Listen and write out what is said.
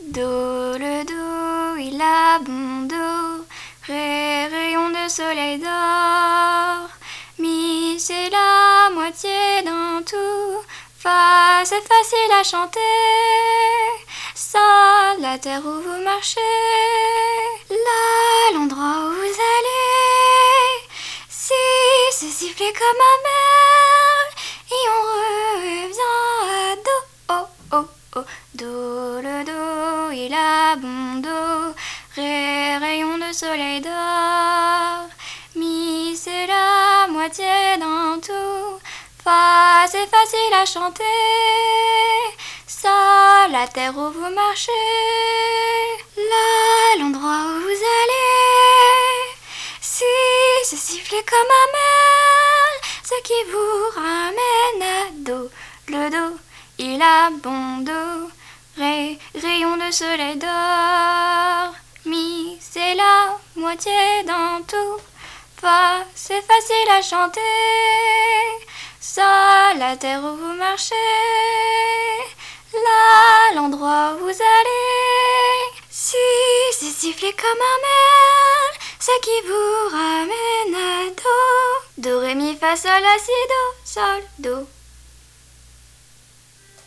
Do, le do, il a bon do. Ré, rayon de soleil d'or. Mi, c'est la moitié dans tout. Fa, c'est facile à chanter. Sol, la terre où vous marchez. La, l'endroit où vous allez. Si, c'est siffler comme un il a bon do. Ré, rayon de soleil d'or. Mi, c'est la moitié dans tout. Fa, c'est facile à chanter. Sol, la terre où vous marchez. La, l'endroit où vous allez. Si, c'est siffler comme un merle. Ce qui vous ramène à do. Le do, il a bon do. Ré, rayon de soleil d'or. Mi, c'est la moitié dans tout. Fa, c'est facile à chanter. Sol, la terre où vous marchez. La, l'endroit où vous allez. Si, c'est siffler comme un merle. Ce qui vous ramène à do. Do, ré, mi, fa, sol, la, si, do, sol, do.